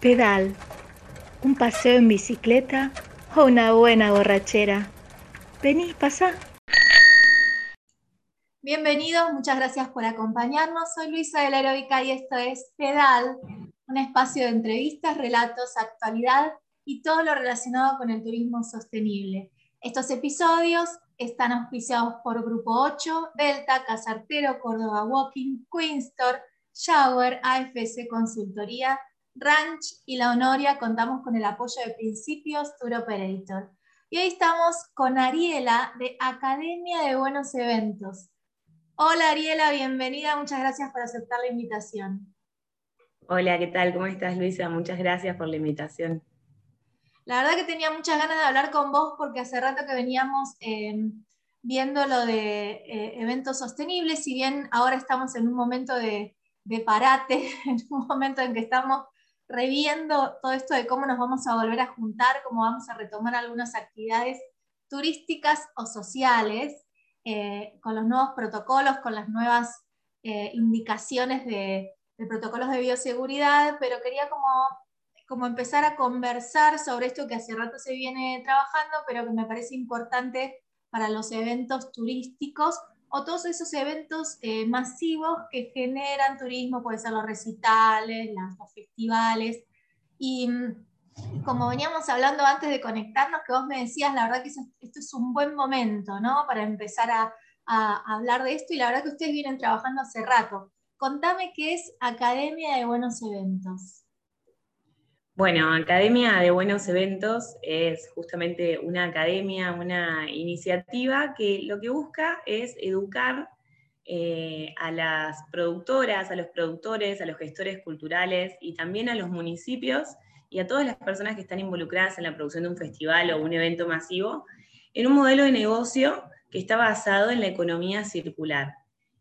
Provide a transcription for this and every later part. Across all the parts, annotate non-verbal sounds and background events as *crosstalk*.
pedal, un paseo en bicicleta o una buena borrachera. Vení, pasa. Bienvenidos, muchas gracias por acompañarnos. Soy Luisa de la Heroica y esto es Pedal, un espacio de entrevistas, relatos, actualidad y todo lo relacionado con el turismo sostenible. Estos episodios están auspiciados por Grupo 8, Delta, Casartero, Córdoba Walking, Queen Store, Shower, AFC Consultoría, Ranch y La Honoria. Contamos con el apoyo de Principios Tour Operator. Y hoy estamos con Ariela de Academia de Buenos Eventos. Hola Ariela, bienvenida. Muchas gracias por aceptar la invitación. Hola, ¿qué tal? ¿Cómo estás, Luisa? Muchas gracias por la invitación. La verdad que tenía muchas ganas de hablar con vos porque hace rato que veníamos eh, viendo lo de eh, eventos sostenibles, si bien ahora estamos en un momento de, de parate, *laughs* en un momento en que estamos reviendo todo esto de cómo nos vamos a volver a juntar, cómo vamos a retomar algunas actividades turísticas o sociales, eh, con los nuevos protocolos, con las nuevas indicaciones de, protocolos de bioseguridad, pero quería como empezar a conversar sobre esto que hace rato se viene trabajando, pero que me parece importante para los eventos turísticos o todos esos eventos eh, masivos que generan turismo, puede ser los recitales, los festivales. Y mm, como veníamos hablando antes de conectarnos, que vos me decías, la verdad que esto es un buen momento, ¿no? Para empezar a, a hablar de esto y la verdad que ustedes vienen trabajando hace rato. Contame qué es Academia de Buenos Eventos. Bueno, Academia de Buenos Eventos es justamente una academia, una iniciativa que lo que busca es educar eh, a las productoras, a los productores, a los gestores culturales y también a los municipios y a todas las personas que están involucradas en la producción de un festival o un evento masivo en un modelo de negocio que está basado en la economía circular.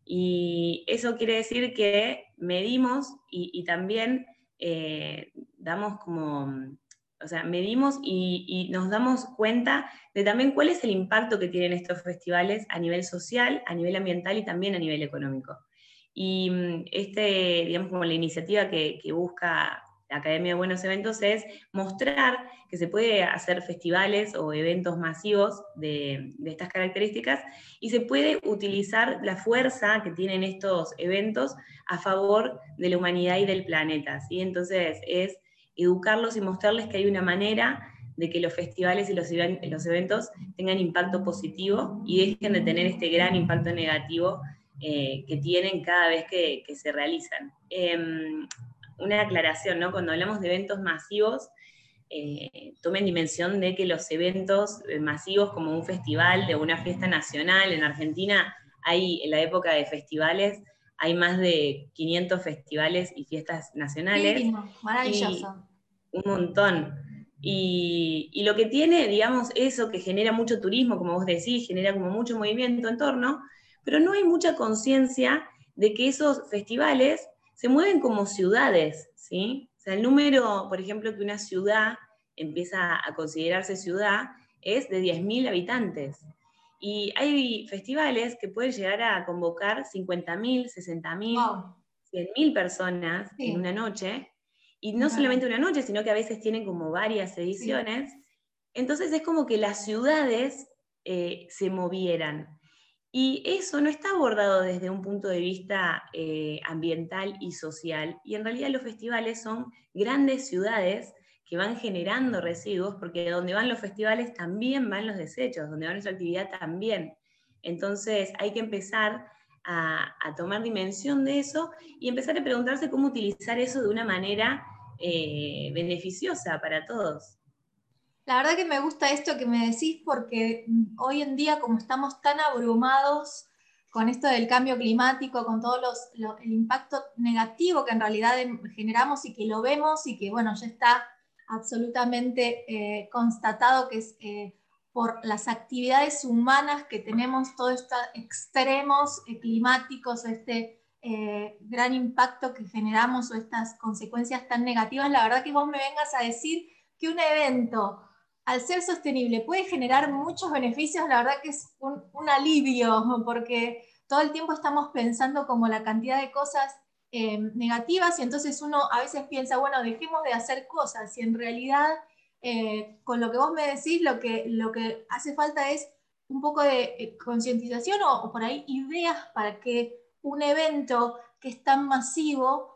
Y eso quiere decir que medimos y también eh, damos como, o sea, medimos y, nos damos cuenta de también cuál es el impacto que tienen estos festivales a nivel social, a nivel ambiental y también a nivel económico. Y mm, este, digamos, como la iniciativa que busca Academia de Buenos Eventos es mostrar que se puede hacer festivales o eventos masivos de, estas características y se puede utilizar la fuerza que tienen estos eventos a favor de la humanidad y del planeta. ¿sí? Entonces es educarlos y mostrarles que hay una manera de que los festivales y los, eventos tengan impacto positivo y dejen de tener este gran impacto negativo eh, que tienen cada vez que, se realizan. Em, una aclaración, ¿no? Cuando hablamos de eventos masivos, eh, tomen dimensión de que los eventos eh, masivos como un festival de una fiesta nacional en Argentina, hay en la época de festivales, hay más de 500 festivales y fiestas nacionales. maravilloso. un montón. Y, y, lo que tiene, digamos, eso que genera mucho turismo, como vos decís, genera como mucho movimiento en torno, pero no hay mucha conciencia de que esos festivales se mueven como ciudades, ¿sí? O sea, el número, por ejemplo, que una ciudad empieza a considerarse ciudad es de 10.000 habitantes. Y hay festivales que pueden llegar a convocar 50.000, 60.000, 100.000 personas en una noche. Y no solamente una noche, sino que a veces tienen como varias ediciones. Entonces es como que las ciudades eh, se movieran. Y eso no está abordado desde un punto de vista eh, ambiental y social. Y en realidad los festivales son grandes ciudades que van generando residuos, porque donde van los festivales también van los desechos, donde va nuestra actividad también. Entonces hay que empezar a, tomar dimensión de eso y empezar a preguntarse cómo utilizar eso de una manera eh, beneficiosa para todos. La verdad que me gusta esto que me decís porque mm, hoy en día como estamos tan abrumados con esto del cambio climático, con todo los, el impacto negativo que en realidad generamos y que lo vemos y que bueno, ya está absolutamente eh, constatado que es eh, por las actividades humanas que tenemos todos estos extremos eh, climáticos, este gran impacto que generamos o estas consecuencias tan negativas, la verdad que vos me vengas a decir que un evento al ser sostenible puede generar muchos beneficios, la verdad que es un, alivio, porque todo el tiempo estamos pensando como la cantidad de cosas eh, negativas y entonces uno a veces piensa, bueno, dejemos de hacer cosas y en realidad eh, con lo que vos me decís lo que, lo que hace falta es un poco de eh, concientización o, por ahí ideas para que un evento que es tan masivo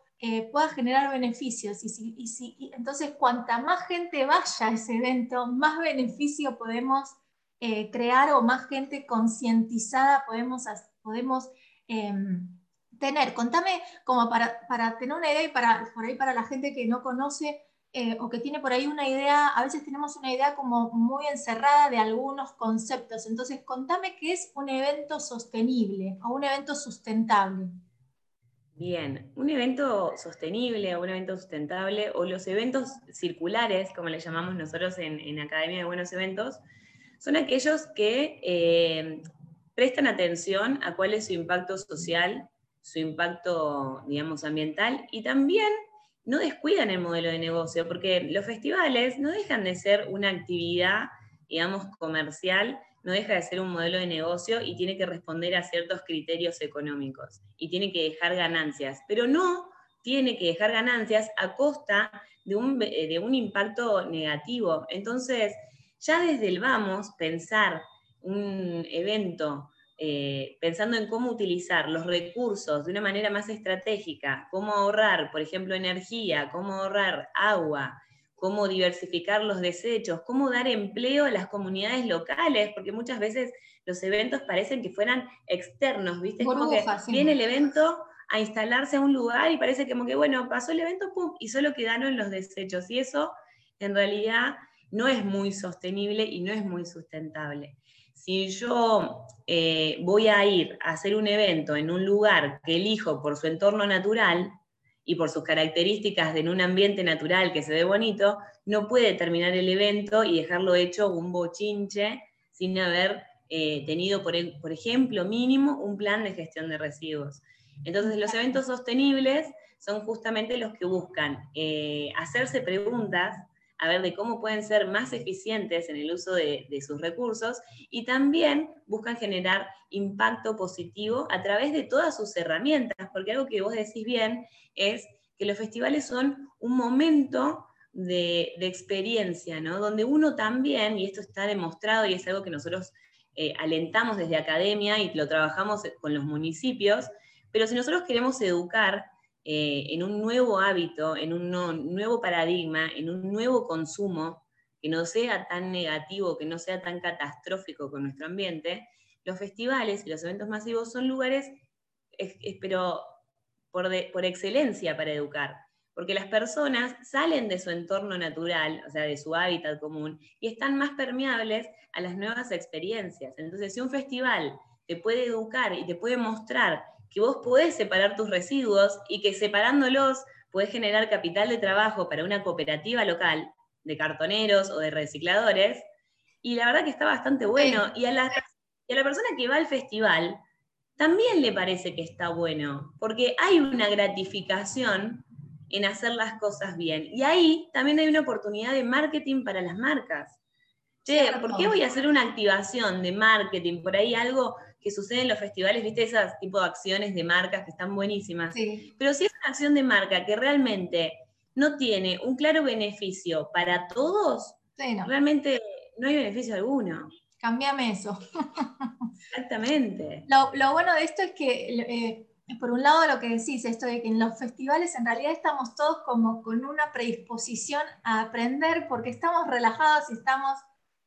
pueda generar beneficios. Y, si, entonces, cuanta más gente vaya a ese evento, más beneficio podemos crear o más gente concientizada podemos, podemos em, tener. Contame como para, para, tener una idea y para, por ahí para la gente que no conoce eh, o que tiene por ahí una idea, a veces tenemos una idea como muy encerrada de algunos conceptos. Entonces, contame qué es un evento sostenible o un evento sustentable. Bien, un evento sostenible o un evento sustentable o los eventos circulares, como le llamamos nosotros en, Academia de Buenos Eventos, son aquellos que eh, prestan atención a cuál es su impacto social su impacto, digamos, ambiental y también no descuidan el modelo de negocio, porque los festivales no dejan de ser una actividad, digamos, comercial, no deja de ser un modelo de negocio y tiene que responder a ciertos criterios económicos y tiene que dejar ganancias, pero no tiene que dejar ganancias a costa de un, de un impacto negativo. Entonces, ya desde el vamos, pensar un evento eh, pensando en cómo utilizar los recursos de una manera más estratégica, cómo ahorrar, por ejemplo, energía, cómo ahorrar agua, cómo diversificar los desechos, cómo dar empleo a las comunidades locales, porque muchas veces los eventos parecen que fueran externos, ¿viste? como que viene el evento a instalarse a un lugar y parece como que, bueno, pasó el evento, pum, y solo quedaron los desechos. Y eso, en realidad, no es muy sostenible y no es muy sustentable si yo eh, voy a ir a hacer un evento en un lugar que elijo por su entorno natural y por sus características en un ambiente natural que se ve bonito, no puede terminar el evento y dejarlo hecho un bochinche sin haber eh, tenido, por, por, ejemplo, mínimo un plan de gestión de residuos. Entonces, los eventos sostenibles son justamente los que buscan eh, hacerse preguntas a ver de cómo pueden ser más eficientes en el uso de, sus recursos y también buscan generar impacto positivo a través de todas sus herramientas, porque algo que vos decís bien es que los festivales son un momento de, experiencia, ¿no? Donde uno también, y esto está demostrado y es algo que nosotros eh, alentamos desde academia y lo trabajamos con los municipios, pero si nosotros queremos educar eh, en un nuevo hábito, en un nuevo paradigma, en un nuevo consumo que no sea tan negativo, que no sea tan catastrófico con nuestro ambiente, los festivales y los eventos masivos son lugares, pero por, por excelencia para educar, porque las personas salen de su entorno natural, o sea, de su hábitat común, y están más permeables a las nuevas experiencias. Entonces, si un festival te puede educar y te puede mostrar que vos podés separar tus residuos y que separándolos podés generar capital de trabajo para una cooperativa local de cartoneros o de recicladores. Y la verdad que está bastante bueno. Y a la, y a la persona que va al festival también le parece que está bueno, porque hay una gratificación en hacer las cosas bien. Y ahí también hay una oportunidad de marketing para las marcas. Che, ¿por qué voy a hacer una activación de marketing? Por ahí algo que sucede en los festivales, viste, esas tipo de acciones de marcas que están buenísimas. Pero si es una acción de marca que realmente no tiene un claro beneficio para todos, realmente no hay beneficio alguno. Cambiame eso. Exactamente. Lo, bueno de esto es que, eh, por un lado, lo que decís, esto de que en los festivales en realidad estamos todos como con una predisposición a aprender porque estamos relajados y estamos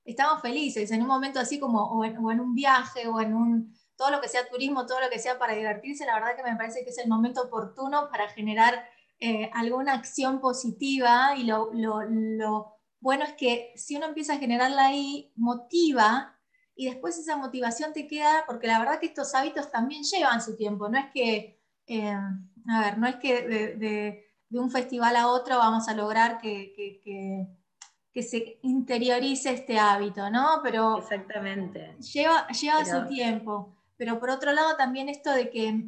estamos felices en un momento así como, o en, un viaje, o en un, todo lo que sea turismo, todo lo que sea para divertirse, la verdad que me parece que es el momento oportuno para generar eh, alguna acción positiva y lo, bueno es que si uno empieza a generarla ahí, motiva y después esa motivación te queda, porque la verdad que estos hábitos también llevan su tiempo, no es que, eh, a ver, no es que de, un festival a otro vamos a lograr que se interiorice este hábito, ¿no? Pero Exactamente. Lleva, lleva su tiempo. Pero por otro lado también esto de que,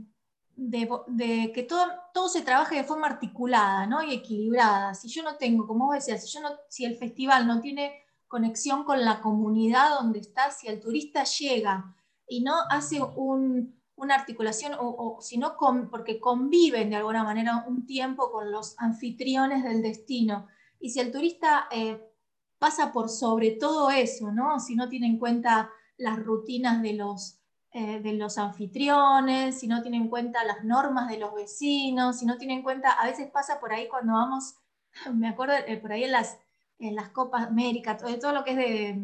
de, que todo, todo se trabaje de forma articulada ¿no? y equilibrada. Si yo no tengo, como vos decías, si, yo no, si el festival no tiene conexión con la comunidad donde está, si el turista llega y no hace un, una articulación, o, si no, porque conviven de alguna manera un tiempo con los anfitriones del destino. Y si el turista eh, pasa por sobre todo eso, ¿no? si no tiene en cuenta las rutinas de los, eh, de los anfitriones, si no tiene en cuenta las normas de los vecinos, si no tiene en cuenta, a veces pasa por ahí cuando vamos, me acuerdo eh, por ahí en las, en las Copas América, todo, todo lo que es de,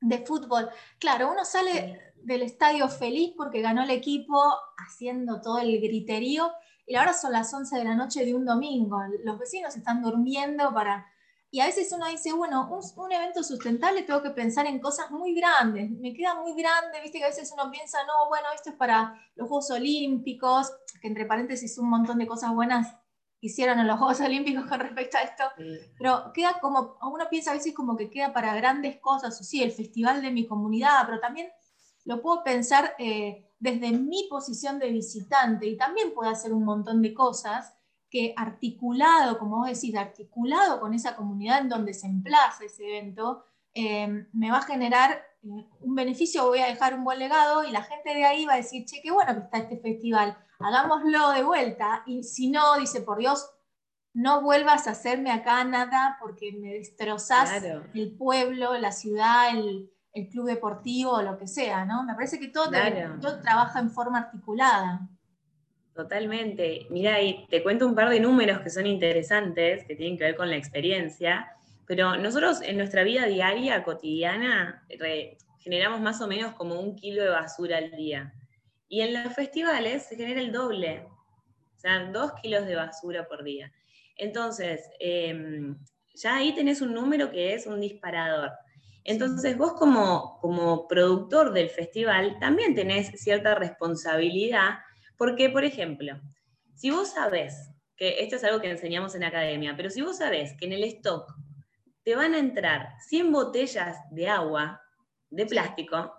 de fútbol. Claro, uno sale del estadio feliz porque ganó el equipo haciendo todo el griterío y ahora son las 11 de la noche de un domingo, los vecinos están durmiendo para... Y a veces uno dice, bueno, un, evento sustentable tengo que pensar en cosas muy grandes, me queda muy grande, viste que a veces uno piensa, no, bueno, esto es para los Juegos Olímpicos, que entre paréntesis un montón de cosas buenas hicieron en los *laughs* Juegos Olímpicos con respecto a esto, pero queda como, uno piensa a veces como que queda para grandes cosas, o sí, el festival de mi comunidad, pero también lo puedo pensar eh, desde mi posición de visitante y también puedo hacer un montón de cosas que articulado, como vos decís, articulado con esa comunidad en donde se emplaza ese evento, eh, me va a generar eh, un beneficio, voy a dejar un buen legado y la gente de ahí va a decir, che, qué bueno que está este festival, hagámoslo de vuelta. Y si no, dice, por Dios, no vuelvas a hacerme acá nada porque me destrozás el pueblo, la ciudad, el, el club deportivo o lo que sea, ¿no? Me parece que todo, trabaja en forma articulada. Totalmente. Mira, y te cuento un par de números que son interesantes, que tienen que ver con la experiencia, pero nosotros en nuestra vida diaria, cotidiana, generamos más o menos como un kilo de basura al día. Y en los festivales se genera el doble, o sea, dos kilos de basura por día. Entonces, em, ya ahí tenés un número que es un disparador. Entonces vos como, como productor del festival también tenés cierta responsabilidad, porque, por ejemplo, si vos sabés, que esto es algo que enseñamos en academia, pero si vos sabés que en el stock te van a entrar 100 botellas de agua de plástico,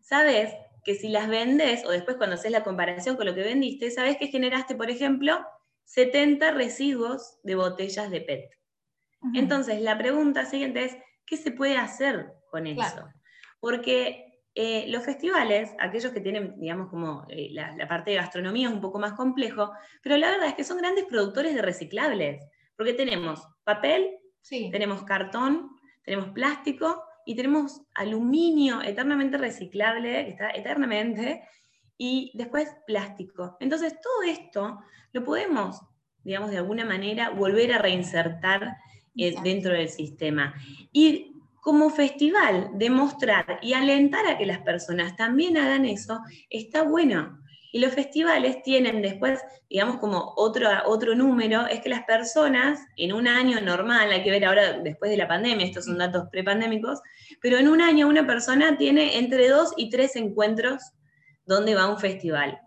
sabés que si las vendes, o después cuando haces la comparación con lo que vendiste, sabés que generaste, por ejemplo, 70 residuos de botellas de PET. Entonces, la pregunta siguiente es, ¿qué se puede hacer con eso? Porque eh, los festivales, aquellos que tienen, digamos, como eh, la, parte de gastronomía es un poco más complejo, pero la verdad es que son grandes productores de reciclables, porque tenemos papel, tenemos cartón, tenemos plástico y tenemos aluminio eternamente reciclable, que está eternamente, y después plástico. Entonces, todo esto lo podemos, digamos, de alguna manera volver a reinsertar eh, dentro del sistema. Y como festival, demostrar y alentar a que las personas también hagan eso, está bueno. Y los festivales tienen después, digamos, como otro, otro número, es que las personas en un año normal, hay que ver ahora después de la pandemia, estos son datos prepandémicos, pero en un año una persona tiene entre dos y tres encuentros donde va a un festival.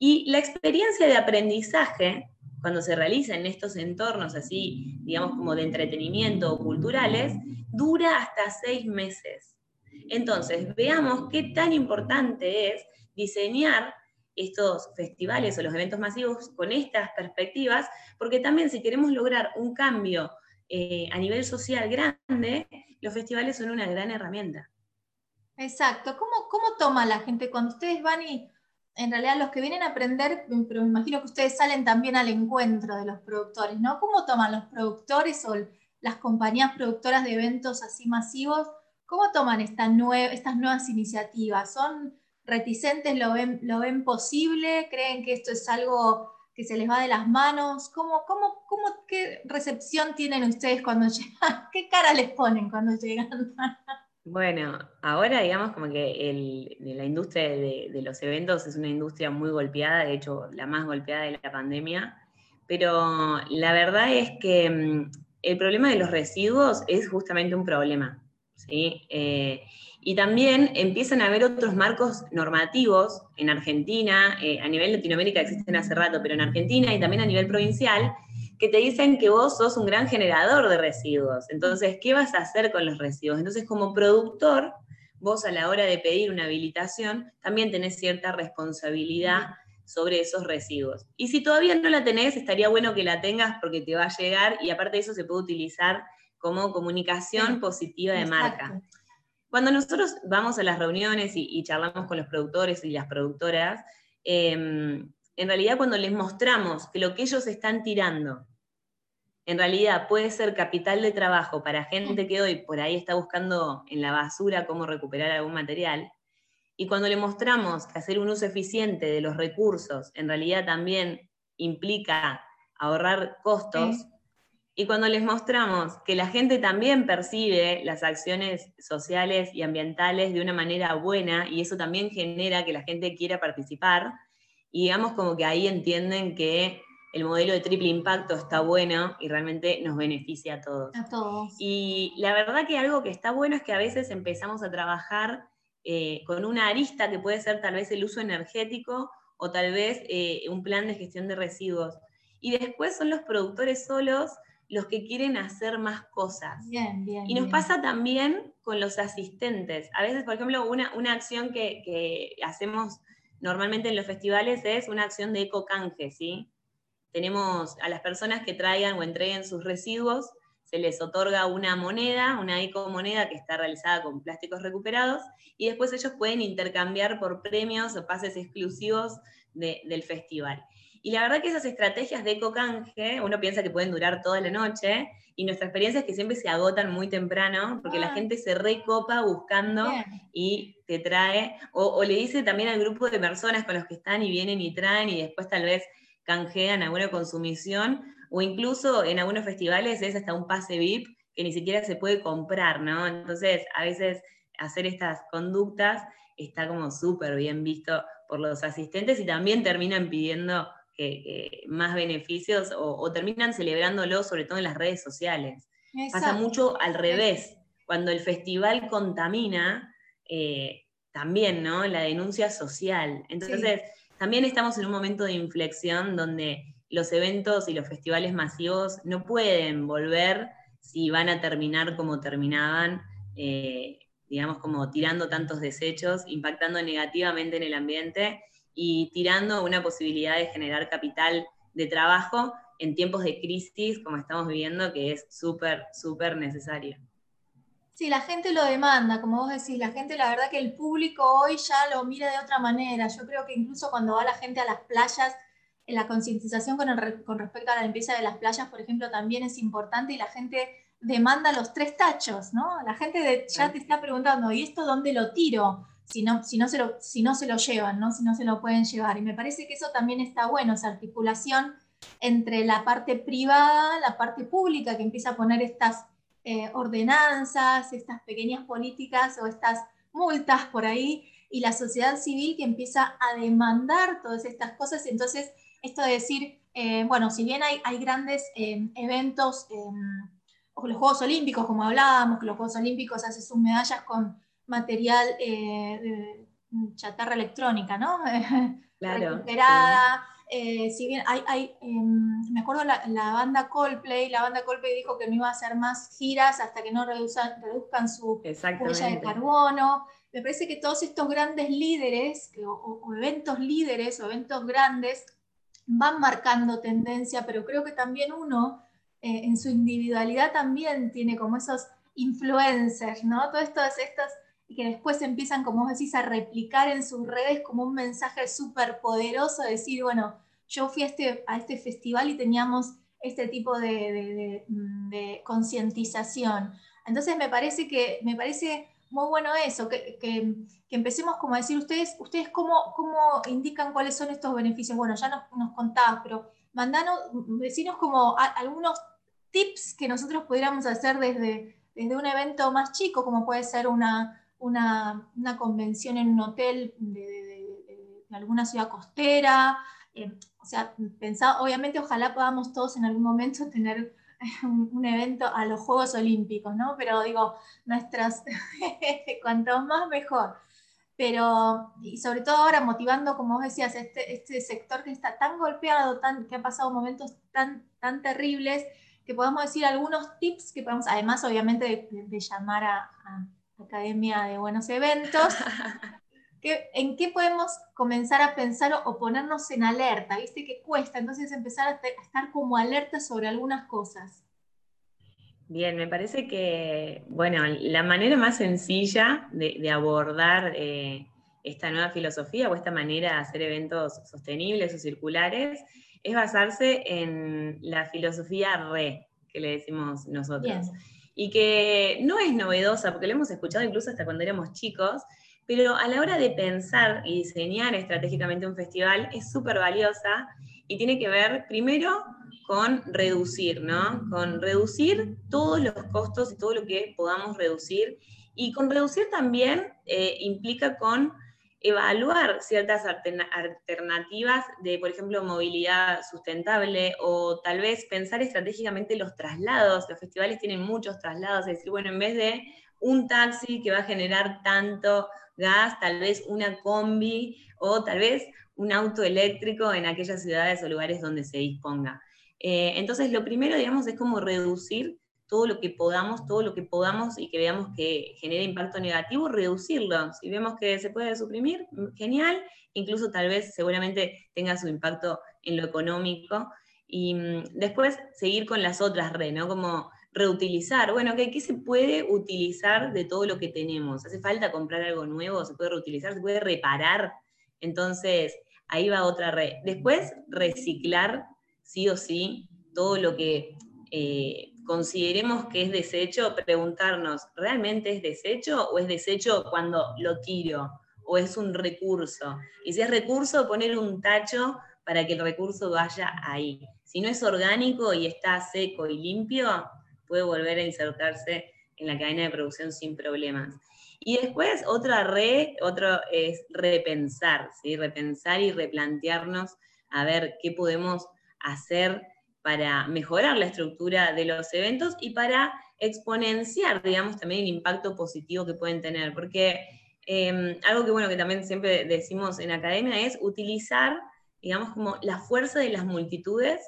Y la experiencia de aprendizaje cuando se realiza en estos entornos así, digamos como de entretenimiento o culturales, dura hasta seis meses. Entonces, veamos qué tan importante es diseñar estos festivales o los eventos masivos con estas perspectivas, porque también si queremos lograr un cambio eh, a nivel social grande, los festivales son una gran herramienta. Exacto. ¿Cómo, ¿Cómo toma la gente cuando ustedes van y en realidad los que vienen a aprender, pero me imagino que ustedes salen también al encuentro de los productores, ¿no? ¿Cómo toman los productores o las compañías productoras de eventos así masivos? ¿Cómo toman estas nuevas iniciativas? ¿Son reticentes? ¿Lo ven, ¿Lo posible? ¿Creen que esto es algo que se les va de las manos? ¿Cómo, cómo, cómo, ¿Qué recepción tienen ustedes cuando *laughs* llegan? ¿Qué cara les ponen cuando llegan? Bueno, ahora digamos como que la industria de, los eventos es una industria muy golpeada, de hecho la más golpeada de la pandemia, pero la verdad es que mm, el problema de los residuos es justamente un problema. ¿sí? Eh, y también empiezan a haber otros marcos normativos en Argentina, eh, a nivel Latinoamérica existen hace rato, pero en Argentina y también a nivel provincial, que te dicen que vos sos un gran generador de residuos. Entonces, ¿qué vas a hacer con los residuos? Entonces, como productor, vos a la hora de pedir una habilitación, también tenés cierta responsabilidad sobre esos residuos. Y si todavía no la tenés, estaría bueno que la tengas porque te va a llegar y aparte de eso se puede utilizar como comunicación positiva de marca. Cuando nosotros vamos a las reuniones y, y charlamos con los productores y las productoras, em, en realidad cuando les mostramos que lo que ellos están tirando, en realidad puede ser capital de trabajo para gente que hoy por ahí está buscando en la basura cómo recuperar algún material, y cuando le mostramos que hacer un uso eficiente de los recursos en realidad también implica ahorrar costos, y cuando les mostramos que la gente también percibe las acciones sociales y ambientales de una manera buena, y eso también genera que la gente quiera participar, y digamos como que ahí entienden que el modelo de triple impacto está bueno y realmente nos beneficia a todos. A todos. Y la verdad que algo que está bueno es que a veces empezamos a trabajar eh, con una arista que puede ser tal vez el uso energético o tal vez eh, un plan de gestión de residuos. Y después son los productores solos los que quieren hacer más cosas. Bien, bien. Y nos pasa también con los asistentes. A veces, por ejemplo, una, una acción que, que, hacemos normalmente en los festivales es una acción de eco-canje, ¿sí? Tenemos a las personas que traigan o entreguen sus residuos, se les otorga una moneda, una ecomoneda que está realizada con plásticos recuperados, y después ellos pueden intercambiar por premios o pases exclusivos de, del festival. Y la verdad que esas estrategias de eco-canje, uno piensa que pueden durar toda la noche, y nuestra experiencia es que siempre se agotan muy temprano, porque la Ah. gente se recopa buscando Bien. y te trae, o, o le dice también al grupo de personas con los que están y vienen y traen, y después tal vez canjean alguna consumición, o incluso en algunos festivales es hasta un pase VIP que ni siquiera se puede comprar, ¿no? Entonces, a veces hacer estas conductas está como súper bien visto por los asistentes y también terminan pidiendo que, que más beneficios o, o terminan celebrándolo, sobre todo en las redes sociales. Pasa mucho al revés. Cuando el festival contamina, eh, también, ¿no? La denuncia social. Entonces, también estamos en un momento de inflexión donde los eventos y los festivales masivos no pueden volver si van a terminar como terminaban, eh, digamos, como tirando tantos desechos, impactando negativamente en el ambiente y tirando una posibilidad de generar capital de trabajo en tiempos de crisis como estamos viviendo, que es súper, súper necesario. Sí, la gente lo demanda, como vos decís, la gente, la verdad que el público hoy ya lo mira de otra manera. Yo creo que incluso cuando va la gente a las playas, la concientización con, el- con respecto a la limpieza de las playas, por ejemplo, también es importante y la gente demanda los tres tachos, ¿no? La gente de- ya te está preguntando, ¿y esto dónde lo tiro? Si no, si, no se lo, si no se lo llevan, ¿no? Si no se lo pueden llevar. Y me parece que eso también está bueno, esa articulación entre la parte privada, la parte pública, que empieza a poner estas eh, ordenanzas, estas pequeñas políticas o estas multas por ahí, y la sociedad civil que empieza a demandar todas estas cosas. Entonces, esto de decir, eh, bueno, si bien hay, hay grandes eh, eventos, o los Juegos Olímpicos, como hablábamos, que los Juegos Olímpicos hacen sus medallas con material eh, de chatarra electrónica, ¿no? *laughs* Claro. recuperada. Eh, si bien hay, hay em, me acuerdo la, la, banda Coldplay, la banda Coldplay dijo que no iba a hacer más giras hasta que no reduzcan, reduzcan su huella de carbono. Me parece que todos estos grandes líderes o, eventos líderes o eventos grandes van marcando tendencia, pero creo que también uno eh, en su individualidad también tiene como esos influencers, ¿no? Todas estas, estas y que después empiezan, como vos decís, a replicar en sus redes como un mensaje súper poderoso, decir, bueno, yo fui a este, a este festival y teníamos este tipo de, de concientización. Entonces me parece que me parece muy bueno eso, que, que, empecemos como a decir, ustedes, ustedes cómo, cómo indican cuáles son estos beneficios. Bueno, ya nos, contabas, pero mandanos, decinos como algunos tips que nosotros pudiéramos hacer desde, desde un evento más chico, como puede ser una, una, una, convención en un hotel de, de, de, de alguna ciudad costera. Eh, o sea, pensaba, obviamente, ojalá podamos todos en algún momento *laughs* tener un, un, evento a los Juegos Olímpicos, ¿no? Pero digo, nuestras, *laughs* cuanto más mejor. Pero, y sobre todo ahora motivando, como vos decías, este, este sector que está tan golpeado, tan, que ha pasado momentos tan, tan terribles, que podamos decir algunos tips que podemos, además obviamente de, de llamar a, a Academia de Buenos Eventos. *laughs* ¿Qué, ¿En qué podemos comenzar a pensar o, o, ponernos en alerta? ¿Viste que cuesta? Entonces empezar a, te, a, estar como alerta sobre algunas cosas. Bien, me parece que, bueno, la manera más sencilla de, de abordar eh, esta nueva filosofía o esta manera de hacer eventos sostenibles o circulares es basarse en la filosofía RE, que le decimos nosotros. Y que no es novedosa, porque lo hemos escuchado incluso hasta cuando éramos chicos, pero a la hora de pensar y diseñar estratégicamente un festival es súper valiosa y tiene que ver primero con reducir, ¿no? Con reducir todos los costos y todo lo que podamos reducir. Y con reducir también eh, implica con evaluar ciertas alternativas de, por ejemplo, movilidad sustentable o tal vez pensar estratégicamente los traslados. Los festivales tienen muchos traslados, es decir, bueno, en vez de un taxi que va a generar tanto gas, tal vez una combi o tal vez un auto eléctrico en aquellas ciudades o lugares donde se disponga. Eh, entonces, lo primero, digamos, es como reducir todo lo que podamos, todo lo que podamos y que veamos que genera impacto negativo, reducirlo. Si vemos que se puede suprimir, genial, incluso tal vez seguramente tenga su impacto en lo económico. Y mm, después seguir con las otras redes, ¿no? Como reutilizar. Bueno, ¿qué, ¿qué se puede utilizar de todo lo que tenemos? ¿Hace falta comprar algo nuevo? ¿Se puede reutilizar? ¿Se puede reparar? Entonces, ahí va otra red. Después, reciclar sí o sí todo lo que eh, consideremos que es desecho, preguntarnos, ¿realmente es desecho o es desecho cuando lo tiro? ¿O es un recurso? Y si es recurso, poner un tacho para que el recurso vaya ahí. Si no es orgánico y está seco y limpio, puede volver a insertarse en la cadena de producción sin problemas. Y después otra re, otro es repensar, ¿sí? repensar y replantearnos a ver qué podemos hacer para mejorar la estructura de los eventos y para exponenciar, digamos, también el impacto positivo que pueden tener. Porque em, algo que, bueno, que también siempre decimos en academia es utilizar, digamos, como la fuerza de las multitudes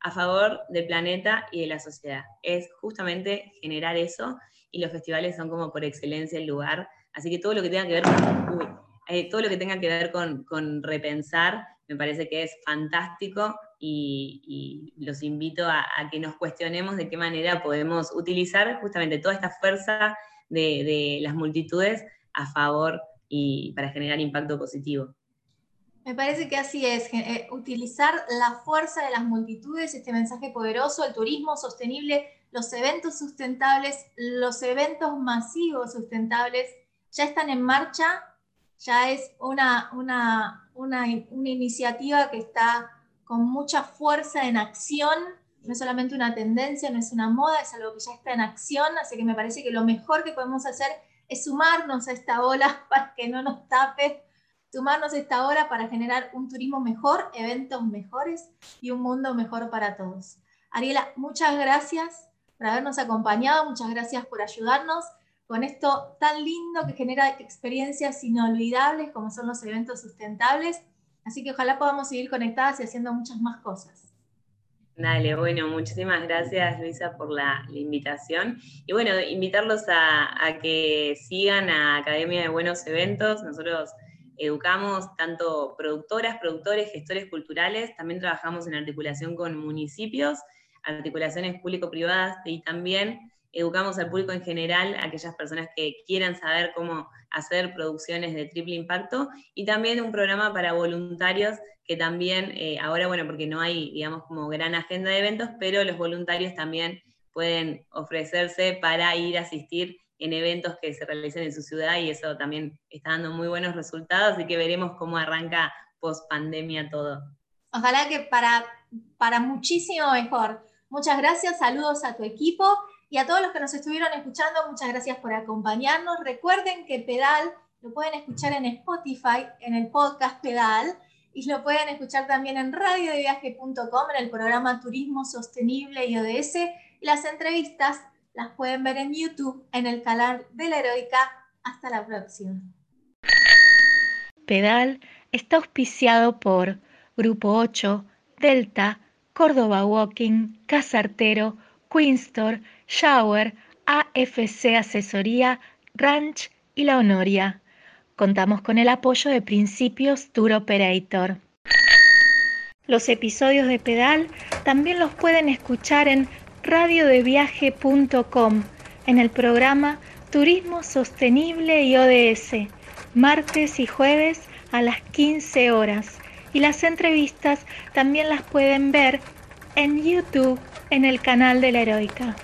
a favor del planeta y de la sociedad. Es justamente generar eso y los festivales son como por excelencia el lugar. Así que todo lo que tenga que ver eh, todo lo que tenga que ver con repensar me parece que es fantástico y, los invito a, que nos cuestionemos de qué manera podemos utilizar justamente toda esta fuerza de, las multitudes a favor y para generar impacto positivo. Me parece que así es, eh, utilizar la fuerza de las multitudes, este mensaje poderoso, el turismo sostenible, los eventos sustentables, los eventos masivos sustentables ya están en marcha, ya es una, una, una, una iniciativa que está con mucha fuerza en acción, no es solamente una tendencia, no es una moda, es algo que ya está en acción, así que me parece que lo mejor que podemos hacer es sumarnos a esta ola *laughs* para que no nos tape, sumarnos a esta ola para generar un turismo mejor, eventos mejores y un mundo mejor para todos. Ariela, muchas gracias por habernos acompañado, muchas gracias por ayudarnos con esto tan lindo que genera experiencias inolvidables como son los eventos sustentables Así que ojalá podamos seguir conectadas y haciendo muchas más cosas. Dale, bueno, muchísimas gracias Luisa por la, invitación. Y bueno, invitarlos a, que sigan a Academia de Buenos Eventos. Nosotros educamos tanto productoras, productores, gestores culturales, también trabajamos en articulación con municipios, articulaciones público-privadas y también educamos al público en general, aquellas personas que quieran saber cómo hacer producciones de triple impacto, y también un programa para voluntarios que también, eh, ahora bueno, porque no hay, digamos, como gran agenda de eventos, pero los voluntarios también pueden ofrecerse para ir a asistir en eventos que se realicen en su ciudad y eso también está dando muy buenos resultados, así que veremos cómo arranca post pandemia todo. Ojalá que para, para muchísimo mejor. Muchas gracias, saludos a tu equipo y a todos los que nos estuvieron escuchando, muchas gracias por acompañarnos. Recuerden que Pedal lo pueden escuchar en Spotify, en el podcast Pedal, y lo pueden escuchar también en radiodeviaje.com, en el programa Turismo Sostenible y ODS. Las entrevistas las pueden ver en YouTube, en el canal de la Heroica. Hasta la próxima. Pedal está auspiciado por Grupo 8, Delta, Córdoba Walking, Casartero, Queenstore, Shower, AFC Asesoría, Ranch y La Honoria. Contamos con el apoyo de Principios Tour Operator. Los episodios de Pedal también los pueden escuchar en radiodeviaje.com en el programa Turismo Sostenible y ODS martes y jueves a las 15 horas. Y las entrevistas también las pueden ver en YouTube en el canal de la Heroica.